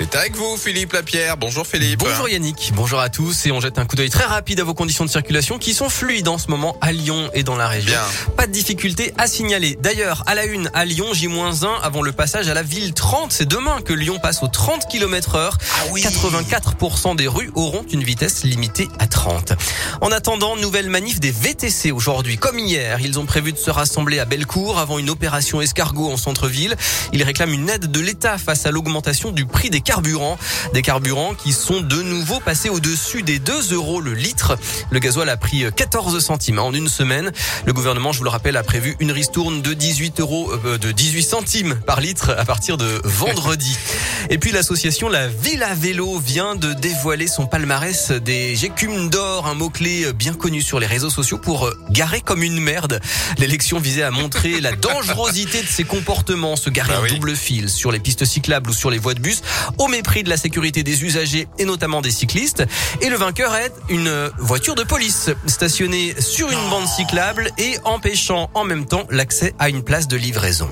C'est avec vous, Philippe Lapierre. Bonjour Philippe. Bonjour Yannick, bonjour à tous et on jette un coup d'œil très rapide à vos conditions de circulation qui sont fluides en ce moment à Lyon et dans la région. Bien. Pas de difficulté à signaler. D'ailleurs, à la une, à Lyon, J-1 avant le passage à la ville 30. C'est demain que Lyon passe aux 30 km heure. Ah oui. 84% des rues auront une vitesse limitée à 30. En attendant, nouvelle manif des VTC aujourd'hui. Comme hier, ils ont prévu de se rassembler à Bellecour avant une opération escargot en centre-ville. Ils réclament une aide de l'État face à l'augmentation du prix des carburants. Des carburants qui sont de nouveau passés au-dessus des 2 euros le litre. Le gasoil a pris 14 centimes en une semaine. Le gouvernement, je vous le rappelle, a prévu une ristourne de 18 euros, euh, de 18 centimes par litre à partir de vendredi. Et puis l'association La Ville à Vélo vient de dévoiler son palmarès des écumes d'or, un mot-clé bien connu sur les réseaux sociaux pour euh, garer comme une merde. L'élection visait à montrer la dangerosité de ses comportements, se garer Bah en oui. double fil sur les pistes cyclables ou sur les voies de bus, au mépris de la sécurité des usagers et notamment des cyclistes. Et le vainqueur est une voiture de police stationnée sur une bande cyclable et empêchant en même temps l'accès à une place de livraison.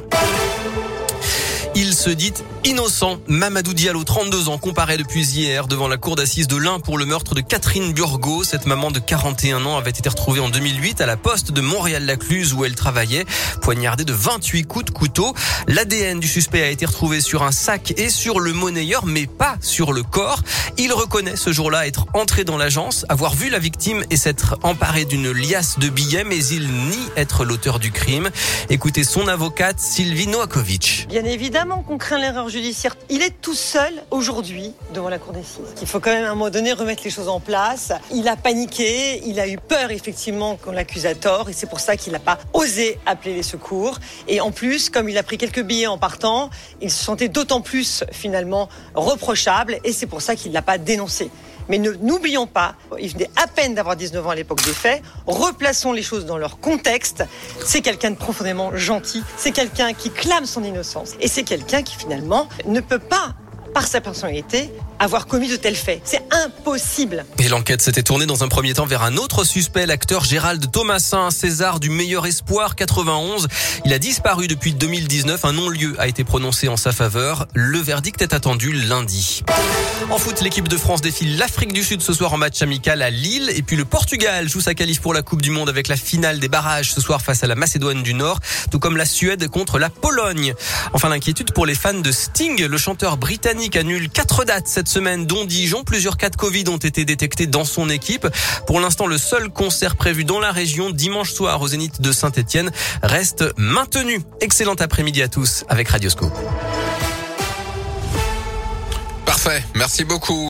Il se dit innocent. Mamadou Diallo, 32 ans, comparé depuis hier devant la cour d'assises de l'Ain pour le meurtre de Catherine Burgot. Cette maman de 41 ans avait été retrouvée en 2008 à la poste de Montréal-Lacluse où elle travaillait, poignardée de 28 coups de couteau. L'ADN du suspect a été retrouvé sur un sac et sur le monnayeur, mais pas sur le corps. Il reconnaît ce jour-là être entré dans l'agence, avoir vu la victime et s'être emparé d'une liasse de billets, mais il nie être l'auteur du crime. Écoutez son avocate Sylvie Noakovic. Bien évidemment qu'on craint l'erreur judiciaire. Il est tout seul aujourd'hui devant la cour d'assises. Il faut quand même à un moment donné remettre les choses en place. Il a paniqué, il a eu peur effectivement qu'on l'accuse à tort et c'est pour ça qu'il n'a pas osé appeler les secours. Et en plus, comme il a pris quelques billets en partant, il se sentait d'autant plus finalement reprochable et c'est pour ça qu'il ne l'a pas dénoncé. Mais n'oublions pas, il venait à peine d'avoir 19 ans à l'époque des faits. Replaçons les choses dans leur contexte. C'est quelqu'un de profondément gentil. C'est quelqu'un qui clame son innocence. Et c'est quelqu'un qui finalement ne peut pas, par sa personnalité, avoir commis de tels faits. C'est impossible. Et l'enquête s'était tournée dans un premier temps vers un autre suspect, l'acteur Gérald Thomasin, César du meilleur espoir 91. Il a disparu depuis 2019. Un non-lieu a été prononcé en sa faveur. Le verdict est attendu lundi. En foot, l'équipe de France défile l'Afrique du Sud ce soir en match amical à Lille. Et puis le Portugal joue sa qualif pour la Coupe du Monde avec la finale des barrages ce soir face à la Macédoine du Nord, tout comme la Suède contre la Pologne. Enfin, l'inquiétude pour les fans de Sting. Le chanteur britannique annule quatre dates cette semaine, dont Dijon. Plusieurs cas de Covid ont été détectés dans son équipe. Pour l'instant, le seul concert prévu dans la région dimanche soir au Zénith de Saint-Etienne reste maintenu. Excellent après-midi à tous avec Radioscope. Parfait. Merci beaucoup.